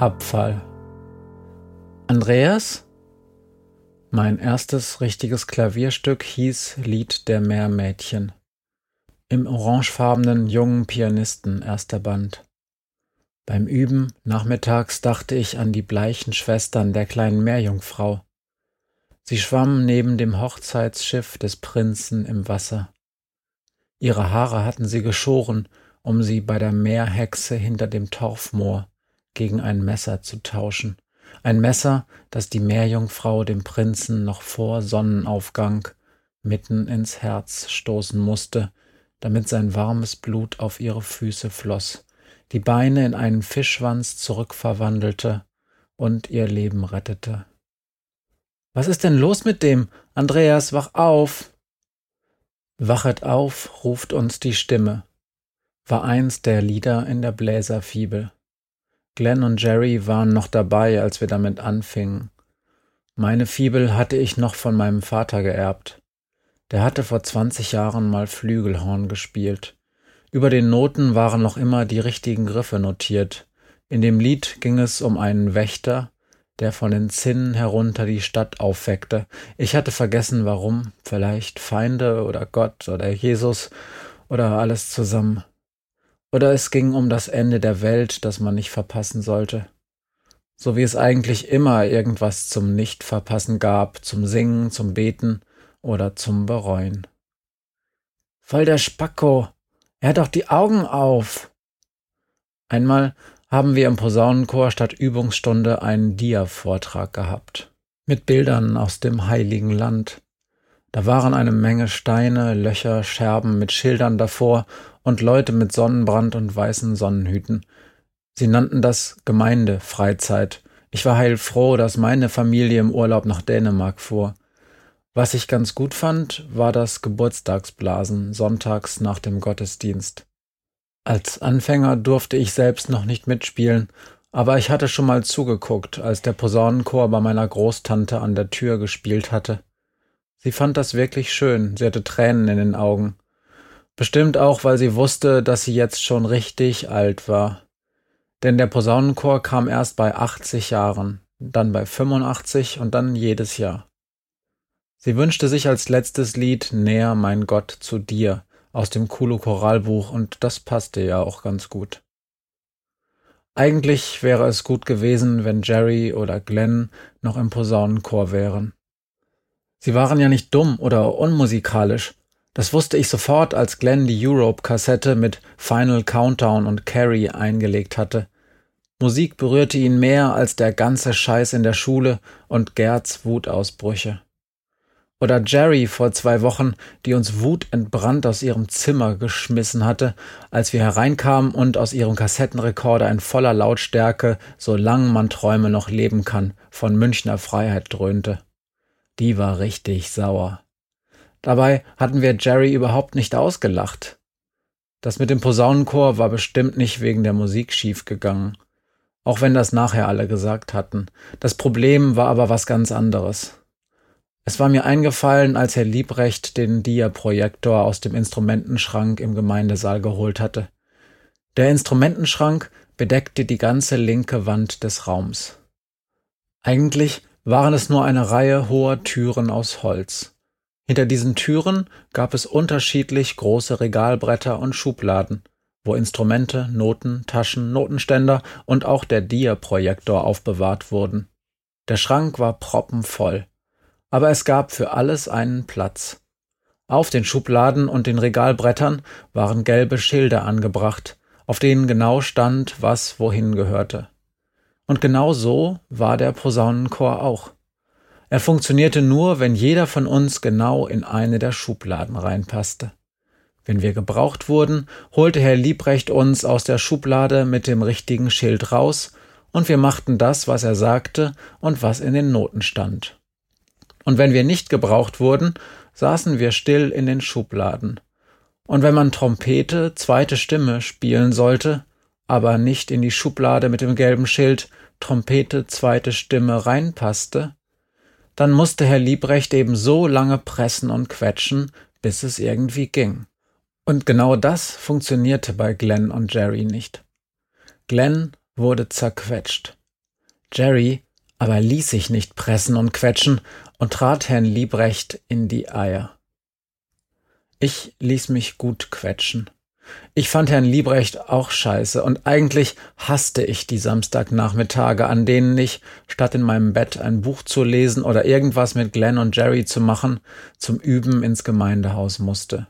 Abfall. Andreas? Mein erstes richtiges Klavierstück hieß Lied der Meermädchen. Im orangefarbenen jungen Pianisten erster Band. Beim Üben nachmittags dachte ich an die bleichen Schwestern der kleinen Meerjungfrau. Sie schwammen neben dem Hochzeitsschiff des Prinzen im Wasser. Ihre Haare hatten sie geschoren, um sie bei der Meerhexe hinter dem Torfmoor gegen ein Messer zu tauschen. Ein Messer, das die Meerjungfrau dem Prinzen noch vor Sonnenaufgang mitten ins Herz stoßen musste, damit sein warmes Blut auf ihre Füße floss, die Beine in einen Fischschwanz zurückverwandelte und ihr Leben rettete. Was ist denn los mit dem? Andreas, wach auf! Wachet auf, ruft uns die Stimme, war eins der Lieder in der Bläserfibel. Glenn und Jerry waren noch dabei, als wir damit anfingen. Meine Fibel hatte ich noch von meinem Vater geerbt. Der hatte vor 20 Jahren mal Flügelhorn gespielt. Über den Noten waren noch immer die richtigen Griffe notiert. In dem Lied ging es um einen Wächter, der von den Zinnen herunter die Stadt aufweckte. Ich hatte vergessen, warum. Vielleicht Feinde oder Gott oder Jesus oder alles zusammen. Oder es ging um das Ende der Welt, das man nicht verpassen sollte. So wie es eigentlich immer irgendwas zum Nicht-Verpassen gab, zum Singen, zum Beten oder zum Bereuen. Voll der Spacko. Er hat doch die Augen auf. Einmal haben wir im Posaunenchor statt Übungsstunde einen Dia-Vortrag gehabt. Mit Bildern aus dem heiligen Land. Da waren eine Menge Steine, Löcher, Scherben mit Schildern davor und Leute mit Sonnenbrand und weißen Sonnenhüten. Sie nannten das Gemeindefreizeit. Ich war heilfroh, dass meine Familie im Urlaub nach Dänemark fuhr. Was ich ganz gut fand, war das Geburtstagsblasen sonntags nach dem Gottesdienst. Als Anfänger durfte ich selbst noch nicht mitspielen, aber ich hatte schon mal zugeguckt, als der Posaunenchor bei meiner Großtante an der Tür gespielt hatte. Sie fand das wirklich schön, sie hatte Tränen in den Augen. Bestimmt auch, weil sie wusste, dass sie jetzt schon richtig alt war. Denn der Posaunenchor kam erst bei 80 Jahren, dann bei 85 und dann jedes Jahr. Sie wünschte sich als letztes Lied Näher mein Gott zu dir aus dem Kulu Choralbuch und das passte ja auch ganz gut. Eigentlich wäre es gut gewesen, wenn Jerry oder Glenn noch im Posaunenchor wären. Sie waren ja nicht dumm oder unmusikalisch, das wusste ich sofort, als Glenn die Europe-Kassette mit Final Countdown und Carrie eingelegt hatte. Musik berührte ihn mehr als der ganze Scheiß in der Schule und Gerds Wutausbrüche. Oder Jerry vor zwei Wochen, die uns wutentbrannt aus ihrem Zimmer geschmissen hatte, als wir hereinkamen und aus ihrem Kassettenrekorder in voller Lautstärke Solange man Träume noch leben kann von Münchner Freiheit dröhnte. Die war richtig sauer. Dabei hatten wir Jerry überhaupt nicht ausgelacht. Das mit dem Posaunenchor war bestimmt nicht wegen der Musik schiefgegangen, auch wenn das nachher alle gesagt hatten. Das Problem war aber was ganz anderes. Es war mir eingefallen, als Herr Liebrecht den Dia-Projektor aus dem Instrumentenschrank im Gemeindesaal geholt hatte. Der Instrumentenschrank bedeckte die ganze linke Wand des Raums. Eigentlich waren es nur eine Reihe hoher Türen aus Holz. Hinter diesen Türen gab es unterschiedlich große Regalbretter und Schubladen, wo Instrumente, Noten, Taschen, Notenständer und auch der Dia-Projektor aufbewahrt wurden. Der Schrank war proppenvoll, aber es gab für alles einen Platz. Auf den Schubladen und den Regalbrettern waren gelbe Schilder angebracht, auf denen genau stand, was wohin gehörte. Und genau so war der Posaunenchor auch. Er funktionierte nur, wenn jeder von uns genau in eine der Schubladen reinpasste. Wenn wir gebraucht wurden, holte Herr Liebrecht uns aus der Schublade mit dem richtigen Schild raus, und wir machten das, was er sagte und was in den Noten stand. Und wenn wir nicht gebraucht wurden, saßen wir still in den Schubladen. Und wenn man Trompete, zweite Stimme spielen sollte, aber nicht in die Schublade mit dem gelben Schild Trompete, zweite Stimme reinpasste, dann musste Herr Liebrecht eben so lange pressen und quetschen, bis es irgendwie ging. Und genau das funktionierte bei Glenn und Jerry nicht. Glenn wurde zerquetscht. Jerry aber ließ sich nicht pressen und quetschen und trat Herrn Liebrecht in die Eier. Ich ließ mich gut quetschen. Ich fand Herrn Liebrecht auch scheiße und eigentlich hasste ich die Samstagnachmittage, an denen ich, statt in meinem Bett ein Buch zu lesen oder irgendwas mit Glenn und Jerry zu machen, zum Üben ins Gemeindehaus musste.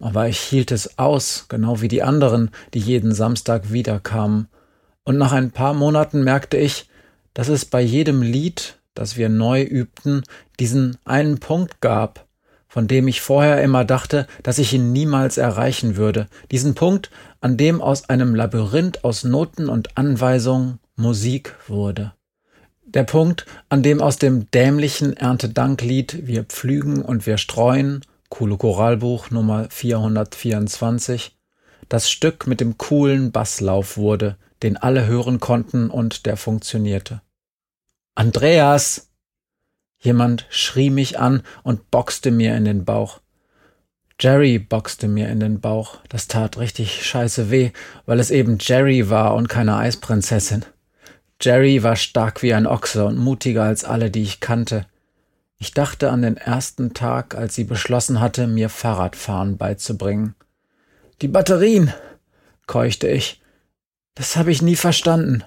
Aber ich hielt es aus, genau wie die anderen, die jeden Samstag wiederkamen. Und nach ein paar Monaten merkte ich, dass es bei jedem Lied, das wir neu übten, diesen einen Punkt gab, von dem ich vorher immer dachte, dass ich ihn niemals erreichen würde, diesen Punkt, an dem aus einem Labyrinth aus Noten und Anweisungen Musik wurde. Der Punkt, an dem aus dem dämlichen Erntedanklied Wir pflügen und wir streuen, Kulo Choralbuch Nummer 424, das Stück mit dem coolen Basslauf wurde, den alle hören konnten und der funktionierte. Andreas! Jemand schrie mich an und boxte mir in den Bauch. Jerry boxte mir in den Bauch. Das tat richtig scheiße weh, weil es eben Jerry war und keine Eisprinzessin. Jerry war stark wie ein Ochse und mutiger als alle, die ich kannte. Ich dachte an den ersten Tag, als sie beschlossen hatte, mir Fahrradfahren beizubringen. Die Batterien, keuchte ich. Das habe ich nie verstanden.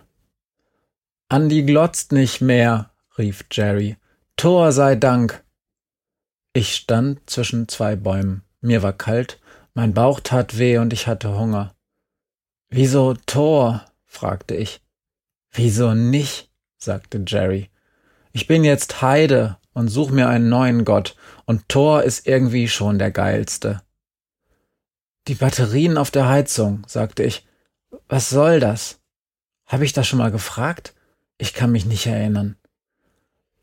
Andi glotzt nicht mehr, rief Jerry. Tor sei Dank. Ich stand zwischen zwei Bäumen. Mir war kalt, mein Bauch tat weh und ich hatte Hunger. Wieso Tor? fragte ich. Wieso nicht? sagte Jerry. Ich bin jetzt Heide und such mir einen neuen Gott, und Thor ist irgendwie schon der geilste. Die Batterien auf der Heizung, sagte ich. Was soll das? Habe ich das schon mal gefragt? Ich kann mich nicht erinnern.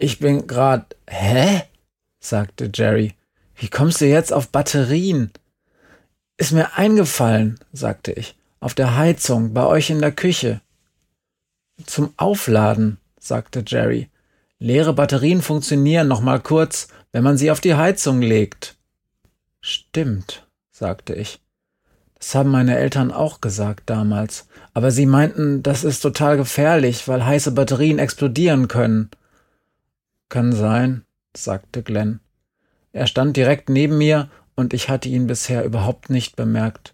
Ich bin grad. Hä? sagte Jerry. Wie kommst du jetzt auf Batterien? Ist mir eingefallen, sagte ich. Auf der Heizung, bei euch in der Küche. Zum Aufladen, sagte Jerry. Leere Batterien funktionieren noch mal kurz, wenn man sie auf die Heizung legt. Stimmt, sagte ich. Das haben meine Eltern auch gesagt damals, aber sie meinten, das ist total gefährlich, weil heiße Batterien explodieren können. Kann sein, sagte Glenn. Er stand direkt neben mir und ich hatte ihn bisher überhaupt nicht bemerkt.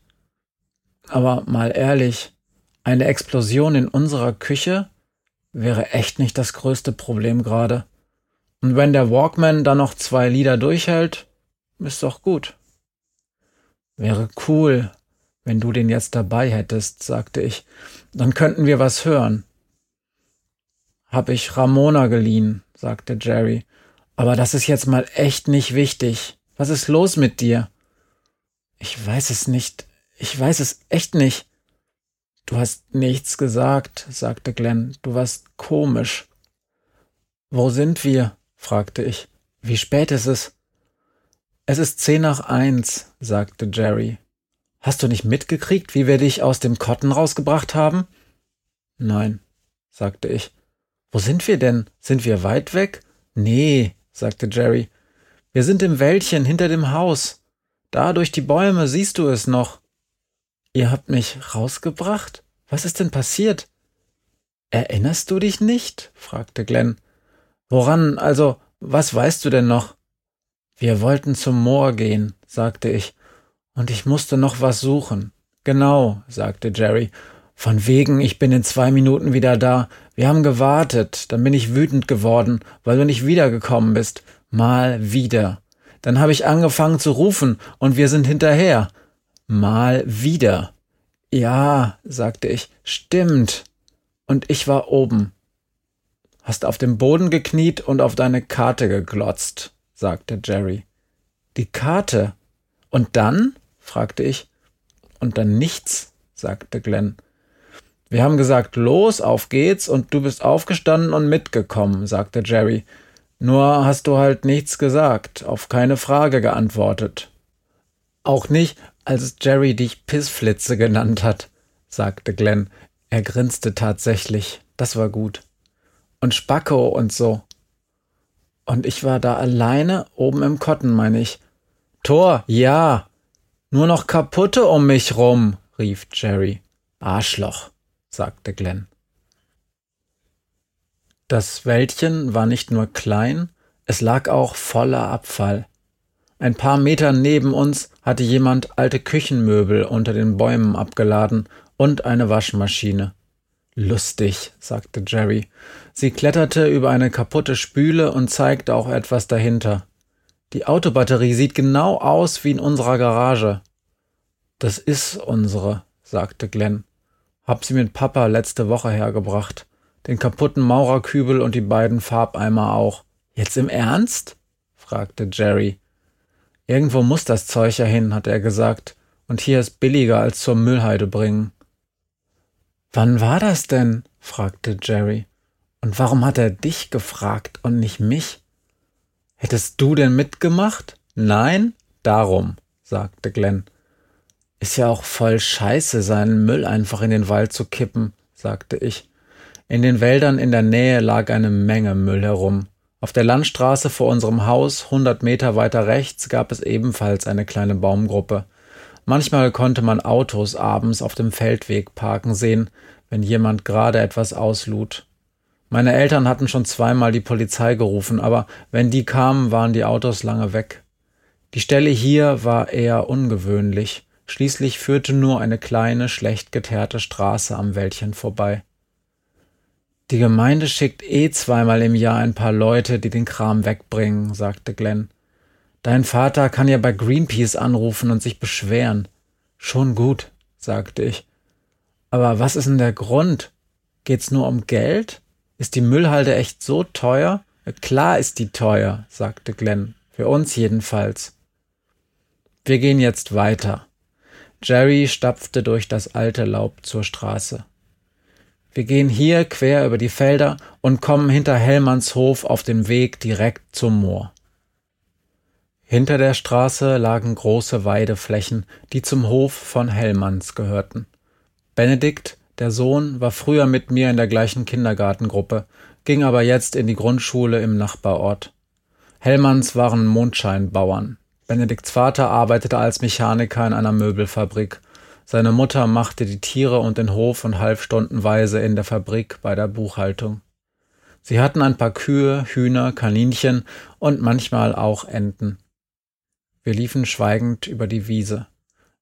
Aber mal ehrlich, eine Explosion in unserer Küche wäre echt nicht das größte Problem gerade. Und wenn der Walkman dann noch zwei Lieder durchhält, ist doch gut. Wäre cool, wenn du den jetzt dabei hättest, sagte ich. Dann könnten wir was hören. Hab ich Ramona geliehen, sagte Jerry. Aber das ist jetzt mal echt nicht wichtig. Was ist los mit dir? Ich weiß es nicht. Ich weiß es echt nicht. Du hast nichts gesagt, sagte Glenn. Du warst komisch. Wo sind wir? fragte ich. Wie spät ist es? Es ist zehn nach eins, sagte Jerry. Hast du nicht mitgekriegt, wie wir dich aus dem Kotten rausgebracht haben? Nein, sagte ich. Wo sind wir denn? Sind wir weit weg? Nee, sagte Jerry. Wir sind im Wäldchen hinter dem Haus. Da durch die Bäume siehst du es noch. Ihr habt mich rausgebracht? Was ist denn passiert? Erinnerst du dich nicht? fragte Glenn. Woran, also, was weißt du denn noch? Wir wollten zum Moor gehen, sagte ich, und ich musste noch was suchen. Genau, sagte Jerry. Von wegen, ich bin in zwei Minuten wieder da. Wir haben gewartet, dann bin ich wütend geworden, weil du nicht wiedergekommen bist. Mal wieder. Dann habe ich angefangen zu rufen, und wir sind hinterher. Mal wieder. Ja, sagte ich, stimmt. Und ich war oben. Hast auf dem Boden gekniet und auf deine Karte geglotzt, sagte Jerry. Die Karte? Und dann? fragte ich. Und dann nichts, sagte Glenn. Wir haben gesagt, los, auf geht's, und du bist aufgestanden und mitgekommen, sagte Jerry. Nur hast du halt nichts gesagt, auf keine Frage geantwortet. Auch nicht, als Jerry dich Pissflitze genannt hat, sagte Glenn. Er grinste tatsächlich. Das war gut. Und Spacko und so. Und ich war da alleine oben im Kotten, meine ich. Tor, ja. Nur noch kaputte um mich rum, rief Jerry. Arschloch, sagte Glenn. Das Wäldchen war nicht nur klein, es lag auch voller Abfall. Ein paar Meter neben uns hatte jemand alte Küchenmöbel unter den Bäumen abgeladen und eine Waschmaschine. Lustig, sagte Jerry. Sie kletterte über eine kaputte Spüle und zeigte auch etwas dahinter. Die Autobatterie sieht genau aus wie in unserer Garage. Das ist unsere, sagte Glenn. Hab sie mit Papa letzte Woche hergebracht. Den kaputten Maurerkübel und die beiden Farbeimer auch. Jetzt im Ernst? fragte Jerry. Irgendwo muss das Zeug ja hin, hat er gesagt. Und hier ist billiger als zur Müllheide bringen. Wann war das denn? fragte Jerry. Und warum hat er dich gefragt und nicht mich? Hättest du denn mitgemacht? Nein? Darum, sagte Glenn. Ist ja auch voll scheiße, seinen Müll einfach in den Wald zu kippen, sagte ich. In den Wäldern in der Nähe lag eine Menge Müll herum. Auf der Landstraße vor unserem Haus, hundert Meter weiter rechts, gab es ebenfalls eine kleine Baumgruppe. Manchmal konnte man Autos abends auf dem Feldweg parken sehen, wenn jemand gerade etwas auslud. Meine Eltern hatten schon zweimal die Polizei gerufen, aber wenn die kamen, waren die Autos lange weg. Die Stelle hier war eher ungewöhnlich. Schließlich führte nur eine kleine, schlecht geteerte Straße am Wäldchen vorbei. Die Gemeinde schickt eh zweimal im Jahr ein paar Leute, die den Kram wegbringen, sagte Glenn. Dein Vater kann ja bei Greenpeace anrufen und sich beschweren. Schon gut, sagte ich. Aber was ist denn der Grund? Geht's nur um Geld? Ist die Müllhalde echt so teuer? Klar ist die teuer, sagte Glenn. Für uns jedenfalls. Wir gehen jetzt weiter. Jerry stapfte durch das alte Laub zur Straße. Wir gehen hier quer über die Felder und kommen hinter Hellmanns Hof auf dem Weg direkt zum Moor. Hinter der Straße lagen große Weideflächen, die zum Hof von Hellmanns gehörten. Benedikt, der Sohn, war früher mit mir in der gleichen Kindergartengruppe, ging aber jetzt in die Grundschule im Nachbarort. Hellmanns waren Mondscheinbauern. Benedikts Vater arbeitete als Mechaniker in einer Möbelfabrik. Seine Mutter machte die Tiere und den Hof und half stundenweise in der Fabrik bei der Buchhaltung. Sie hatten ein paar Kühe, Hühner, Kaninchen und manchmal auch Enten. Wir liefen schweigend über die Wiese.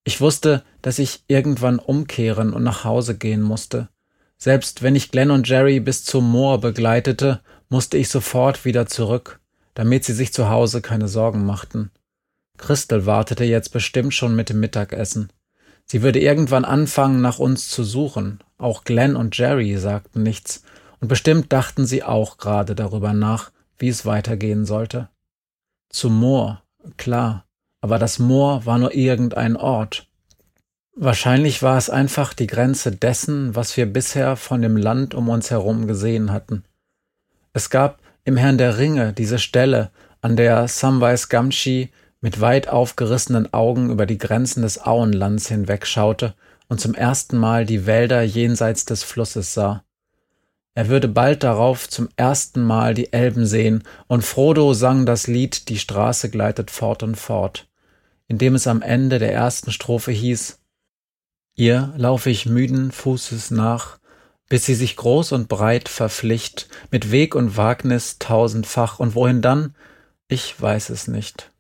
Ich wusste, dass ich irgendwann umkehren und nach Hause gehen musste. Selbst wenn ich Glenn und Jerry bis zum Moor begleitete, musste ich sofort wieder zurück, damit sie sich zu Hause keine Sorgen machten. Christel wartete jetzt bestimmt schon mit dem Mittagessen. Sie würde irgendwann anfangen, nach uns zu suchen. Auch Glenn und Jerry sagten nichts, und bestimmt dachten sie auch gerade darüber nach, wie es weitergehen sollte. Zum Moor, klar, aber das Moor war nur irgendein Ort. Wahrscheinlich war es einfach die Grenze dessen, was wir bisher von dem Land um uns herum gesehen hatten. Es gab im Herrn der Ringe diese Stelle, an der Samwise Gamgee mit weit aufgerissenen Augen über die Grenzen des Auenlands hinwegschaute und zum ersten Mal die Wälder jenseits des Flusses sah. Er würde bald darauf zum ersten Mal die Elben sehen, und Frodo sang das Lied Die Straße gleitet fort und fort in dem es am Ende der ersten Strophe hieß, Ihr laufe ich müden Fußes nach, bis sie sich groß und breit verpflicht, mit Weg und Wagnis tausendfach, und wohin dann? Ich weiß es nicht.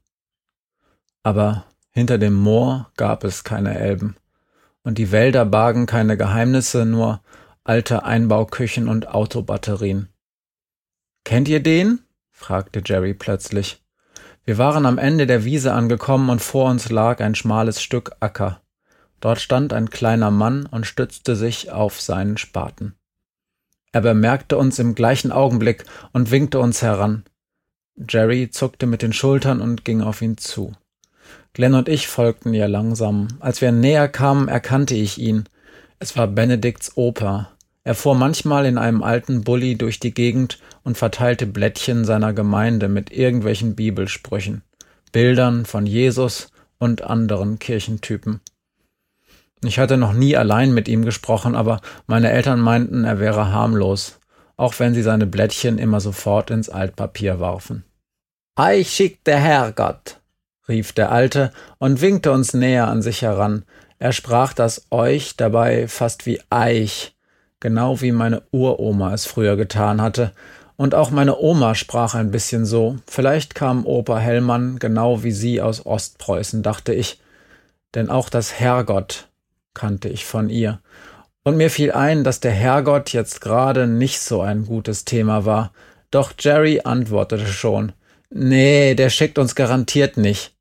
Aber hinter dem Moor gab es keine Elben, und die Wälder bargen keine Geheimnisse, nur alte Einbauküchen und Autobatterien. Kennt ihr den? fragte Jerry plötzlich. Wir waren am Ende der Wiese angekommen und vor uns lag ein schmales Stück Acker. Dort stand ein kleiner Mann und stützte sich auf seinen Spaten. Er bemerkte uns im gleichen Augenblick und winkte uns heran. Jerry zuckte mit den Schultern und ging auf ihn zu. Glenn und ich folgten ihr langsam. Als wir näher kamen, erkannte ich ihn. Es war Benedikts Opa. Er fuhr manchmal in einem alten Bulli durch die Gegend und verteilte Blättchen seiner Gemeinde mit irgendwelchen Bibelsprüchen, Bildern von Jesus und anderen Kirchentypen. Ich hatte noch nie allein mit ihm gesprochen, aber meine Eltern meinten, er wäre harmlos, auch wenn sie seine Blättchen immer sofort ins Altpapier warfen. Eich schickt der Herrgott, rief der Alte und winkte uns näher an sich heran. Er sprach das euch dabei fast wie Eich, genau wie meine Uroma es früher getan hatte, und auch meine Oma sprach ein bisschen so. Vielleicht kam Opa Hellmann genau wie sie aus Ostpreußen, dachte ich. Denn auch das Herrgott kannte ich von ihr. Und mir fiel ein, dass der Herrgott jetzt gerade nicht so ein gutes Thema war. Doch Jerry antwortete schon. Nee, der schickt uns garantiert nicht,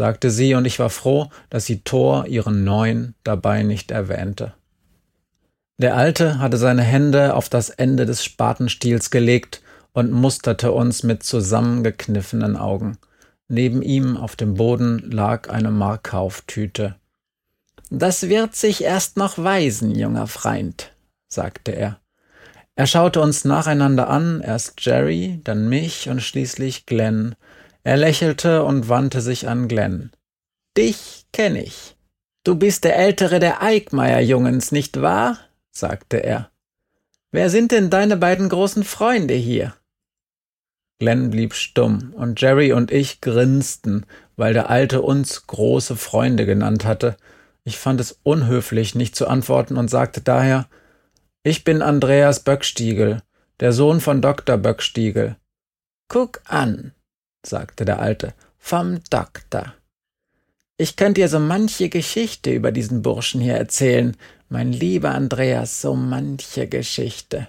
sagte sie, und ich war froh, dass sie Thor, ihren Neuen, dabei nicht erwähnte. Der Alte hatte seine Hände auf das Ende des Spatenstiels gelegt und musterte uns mit zusammengekniffenen Augen. Neben ihm auf dem Boden lag eine Markkauftüte. Das wird sich erst noch weisen, junger Freund, sagte er. Er schaute uns nacheinander an, erst Jerry, dann mich und schließlich Glenn. Er lächelte und wandte sich an Glenn. Dich kenn ich. Du bist der ältere der Eickmeier-Jungens, nicht wahr? sagte er. Wer sind denn deine beiden großen Freunde hier? Glenn blieb stumm, und Jerry und ich grinsten, weil der Alte uns große Freunde genannt hatte, ich fand es unhöflich, nicht zu antworten und sagte daher, ich bin Andreas Böckstiegel, der Sohn von Dr. Böckstiegel. Guck an, sagte der Alte, vom Doktor. Ich könnte dir so manche Geschichte über diesen Burschen hier erzählen, mein lieber Andreas, so manche Geschichte.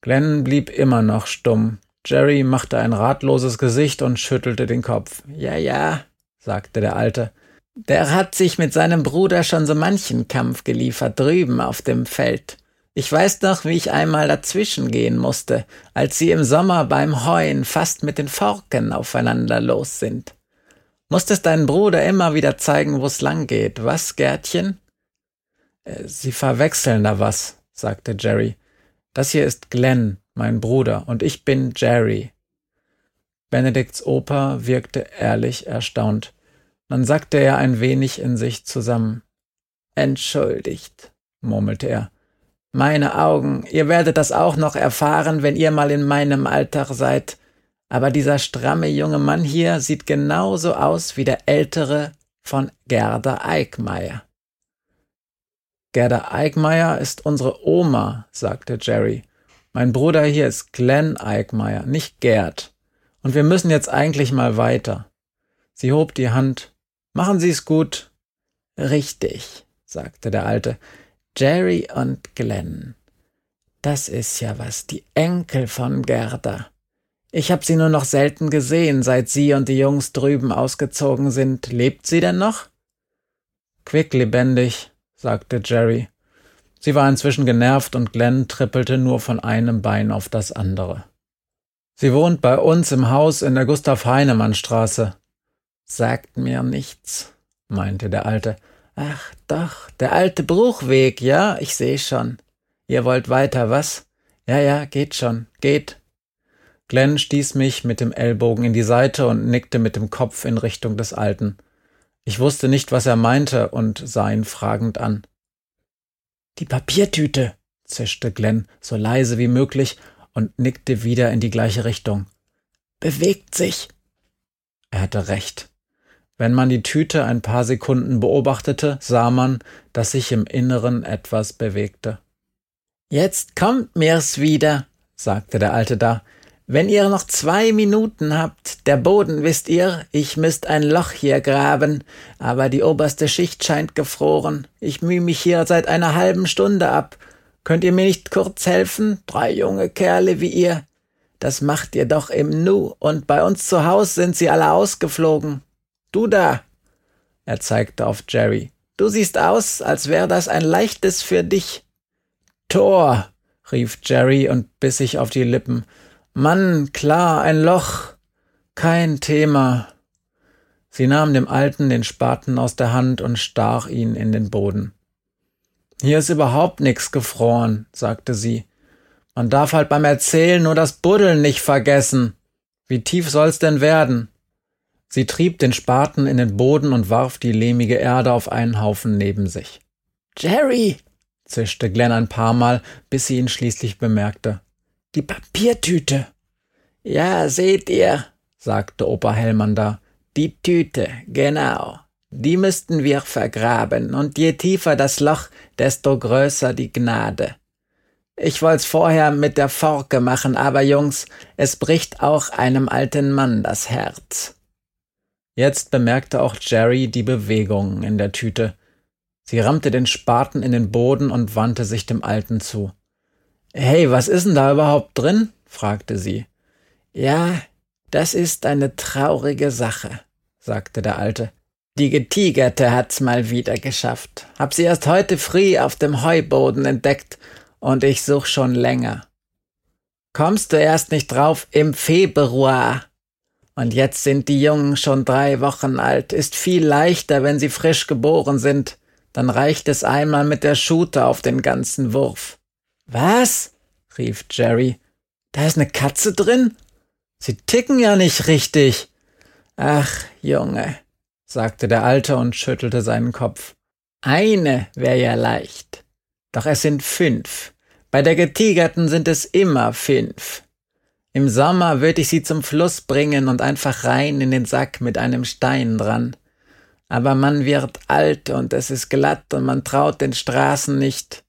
Glenn blieb immer noch stumm. Jerry machte ein ratloses Gesicht und schüttelte den Kopf. Ja, ja, sagte der Alte, der hat sich mit seinem Bruder schon so manchen Kampf geliefert drüben auf dem Feld. Ich weiß noch, wie ich einmal dazwischen gehen musste, als sie im Sommer beim Heuen fast mit den Forken aufeinander los sind. Musstest deinen Bruder immer wieder zeigen, wo's lang geht, was, Gärtchen? Äh, sie verwechseln da was, sagte Jerry. Das hier ist Glenn, mein Bruder, und ich bin Jerry. Benedikts Opa wirkte ehrlich erstaunt. Dann sackte er ein wenig in sich zusammen. Entschuldigt, murmelte er. Meine Augen, ihr werdet das auch noch erfahren, wenn ihr mal in meinem Alter seid. Aber dieser stramme junge Mann hier sieht genauso aus wie der ältere von Gerda Eickmeier. Gerda Eickmeier ist unsere Oma, sagte Jerry. Mein Bruder hier ist Glenn Eickmeier, nicht Gerd. Und wir müssen jetzt eigentlich mal weiter. Sie hob die Hand Machen Sie es gut. Richtig, sagte der Alte. Jerry und Glenn. Das ist ja was, die Enkel von Gerda. Ich hab sie nur noch selten gesehen, seit sie und die Jungs drüben ausgezogen sind. Lebt sie denn noch? Quicklebendig, sagte Jerry. Sie war inzwischen genervt und Glenn trippelte nur von einem Bein auf das andere. Sie wohnt bei uns im Haus in der Gustav Heinemann Straße. Sagt mir nichts, meinte der Alte. Ach doch, der alte Bruchweg, ja, ich seh schon. Ihr wollt weiter, was? Ja, ja, geht schon, geht. Glenn stieß mich mit dem Ellbogen in die Seite und nickte mit dem Kopf in Richtung des Alten. Ich wusste nicht, was er meinte und sah ihn fragend an. Die Papiertüte, zischte Glenn so leise wie möglich und nickte wieder in die gleiche Richtung. Bewegt sich. Er hatte recht. Wenn man die Tüte ein paar Sekunden beobachtete, sah man, dass sich im Inneren etwas bewegte. Jetzt kommt mir's wieder, sagte der Alte da. Wenn ihr noch zwei Minuten habt, der Boden wisst ihr, ich müsst ein Loch hier graben, aber die oberste Schicht scheint gefroren. Ich mühe mich hier seit einer halben Stunde ab. Könnt ihr mir nicht kurz helfen? Drei junge Kerle wie ihr. Das macht ihr doch im Nu, und bei uns zu Haus sind sie alle ausgeflogen. Du da! Er zeigte auf Jerry. Du siehst aus, als wäre das ein leichtes für dich. Tor! rief Jerry und biss sich auf die Lippen. Mann, klar, ein Loch. Kein Thema. Sie nahm dem Alten den Spaten aus der Hand und stach ihn in den Boden. Hier ist überhaupt nix gefroren, sagte sie. Man darf halt beim Erzählen nur das Buddeln nicht vergessen. Wie tief soll's denn werden? Sie trieb den Spaten in den Boden und warf die lehmige Erde auf einen Haufen neben sich. Jerry, zischte Glenn ein paar Mal, bis sie ihn schließlich bemerkte. Die Papiertüte. Ja, seht ihr, sagte Opa Hellmann da. Die Tüte, genau. Die müssten wir vergraben, und je tiefer das Loch, desto größer die Gnade. Ich wollt's vorher mit der Forke machen, aber Jungs, es bricht auch einem alten Mann das Herz. Jetzt bemerkte auch Jerry die Bewegung in der Tüte. Sie rammte den Spaten in den Boden und wandte sich dem Alten zu. Hey, was ist denn da überhaupt drin? fragte sie. Ja, das ist eine traurige Sache, sagte der Alte. Die Getigerte hat's mal wieder geschafft. Hab sie erst heute früh auf dem Heuboden entdeckt und ich such schon länger. Kommst du erst nicht drauf im Februar? Und jetzt sind die Jungen schon drei Wochen alt. Ist viel leichter, wenn sie frisch geboren sind. Dann reicht es einmal mit der Schute auf den ganzen Wurf. Was? rief Jerry. Da ist eine Katze drin? Sie ticken ja nicht richtig. Ach, Junge, sagte der Alte und schüttelte seinen Kopf. Eine wäre ja leicht. Doch es sind fünf. Bei der Getigerten sind es immer fünf. Im Sommer würde ich sie zum Fluss bringen und einfach rein in den Sack mit einem Stein dran. Aber man wird alt und es ist glatt und man traut den Straßen nicht.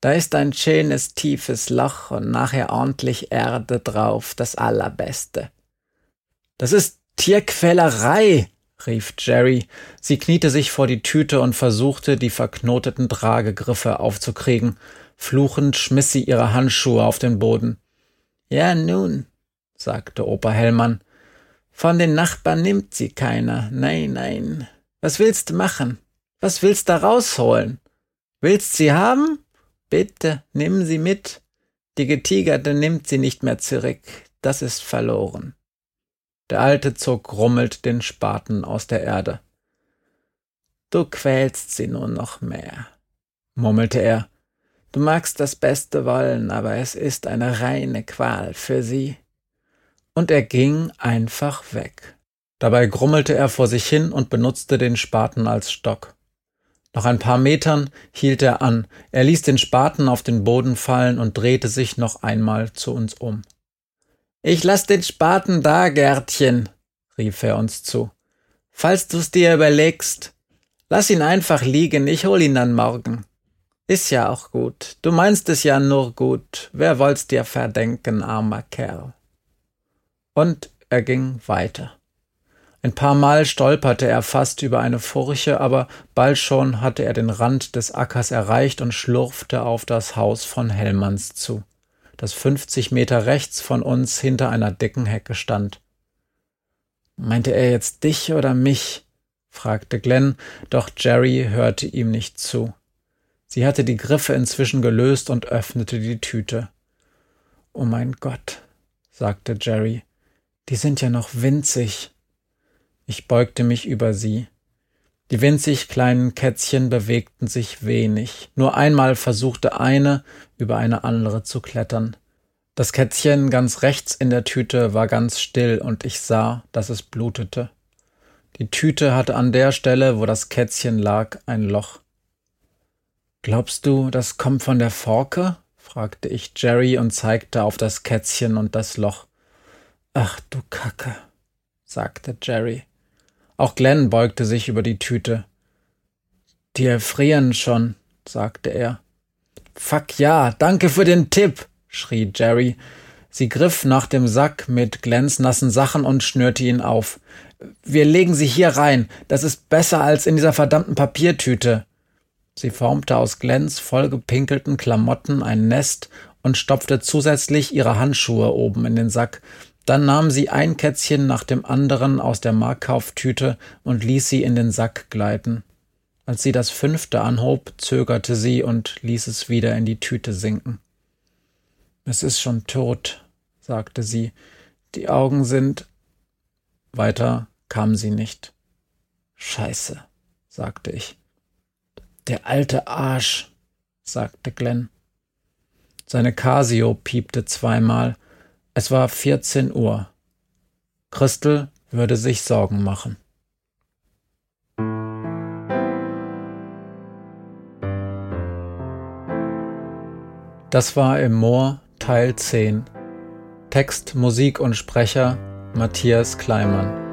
Da ist ein schönes tiefes Loch und nachher ordentlich Erde drauf, das Allerbeste. Das ist Tierquälerei, rief Jerry. Sie kniete sich vor die Tüte und versuchte, die verknoteten Tragegriffe aufzukriegen. Fluchend schmiss sie ihre Handschuhe auf den Boden. Ja, nun, sagte Opa Hellmann. Von den Nachbarn nimmt sie keiner. Nein, nein. Was willst du machen? Was willst du rausholen? Willst sie haben? Bitte, nimm sie mit. Die Getigerte nimmt sie nicht mehr zurück. Das ist verloren. Der Alte zog grummelnd den Spaten aus der Erde. Du quälst sie nur noch mehr, murmelte er. Du magst das Beste wollen, aber es ist eine reine Qual für sie. Und er ging einfach weg. Dabei grummelte er vor sich hin und benutzte den Spaten als Stock. Nach ein paar Metern hielt er an, er ließ den Spaten auf den Boden fallen und drehte sich noch einmal zu uns um. Ich lass den Spaten da, Gärtchen, rief er uns zu. Falls du's dir überlegst, lass ihn einfach liegen, ich hol ihn dann morgen. Ist ja auch gut. Du meinst es ja nur gut. Wer wollt's dir verdenken, armer Kerl? Und er ging weiter. Ein paar Mal stolperte er fast über eine Furche, aber bald schon hatte er den Rand des Ackers erreicht und schlurfte auf das Haus von Hellmanns zu, das fünfzig Meter rechts von uns hinter einer dicken Hecke stand. Meinte er jetzt dich oder mich? fragte Glenn, doch Jerry hörte ihm nicht zu. Sie hatte die Griffe inzwischen gelöst und öffnete die Tüte. Oh mein Gott, sagte Jerry, die sind ja noch winzig. Ich beugte mich über sie. Die winzig kleinen Kätzchen bewegten sich wenig. Nur einmal versuchte eine, über eine andere zu klettern. Das Kätzchen ganz rechts in der Tüte war ganz still und ich sah, dass es blutete. Die Tüte hatte an der Stelle, wo das Kätzchen lag, ein Loch. Glaubst du, das kommt von der Forke? fragte ich Jerry und zeigte auf das Kätzchen und das Loch. Ach du Kacke, sagte Jerry. Auch Glenn beugte sich über die Tüte. Die erfrieren schon, sagte er. Fuck ja, danke für den Tipp, schrie Jerry. Sie griff nach dem Sack mit Glenns nassen Sachen und schnürte ihn auf. Wir legen sie hier rein. Das ist besser als in dieser verdammten Papiertüte. Sie formte aus Glenns vollgepinkelten Klamotten ein Nest und stopfte zusätzlich ihre Handschuhe oben in den Sack, dann nahm sie ein Kätzchen nach dem anderen aus der Markkauftüte und ließ sie in den Sack gleiten. Als sie das fünfte anhob, zögerte sie und ließ es wieder in die Tüte sinken. Es ist schon tot, sagte sie. Die Augen sind. Weiter kam sie nicht. Scheiße, sagte ich. Der alte Arsch, sagte Glenn. Seine Casio piepte zweimal. Es war 14 Uhr. Christel würde sich Sorgen machen. Das war im Moor Teil 10. Text, Musik und Sprecher Matthias Kleimann.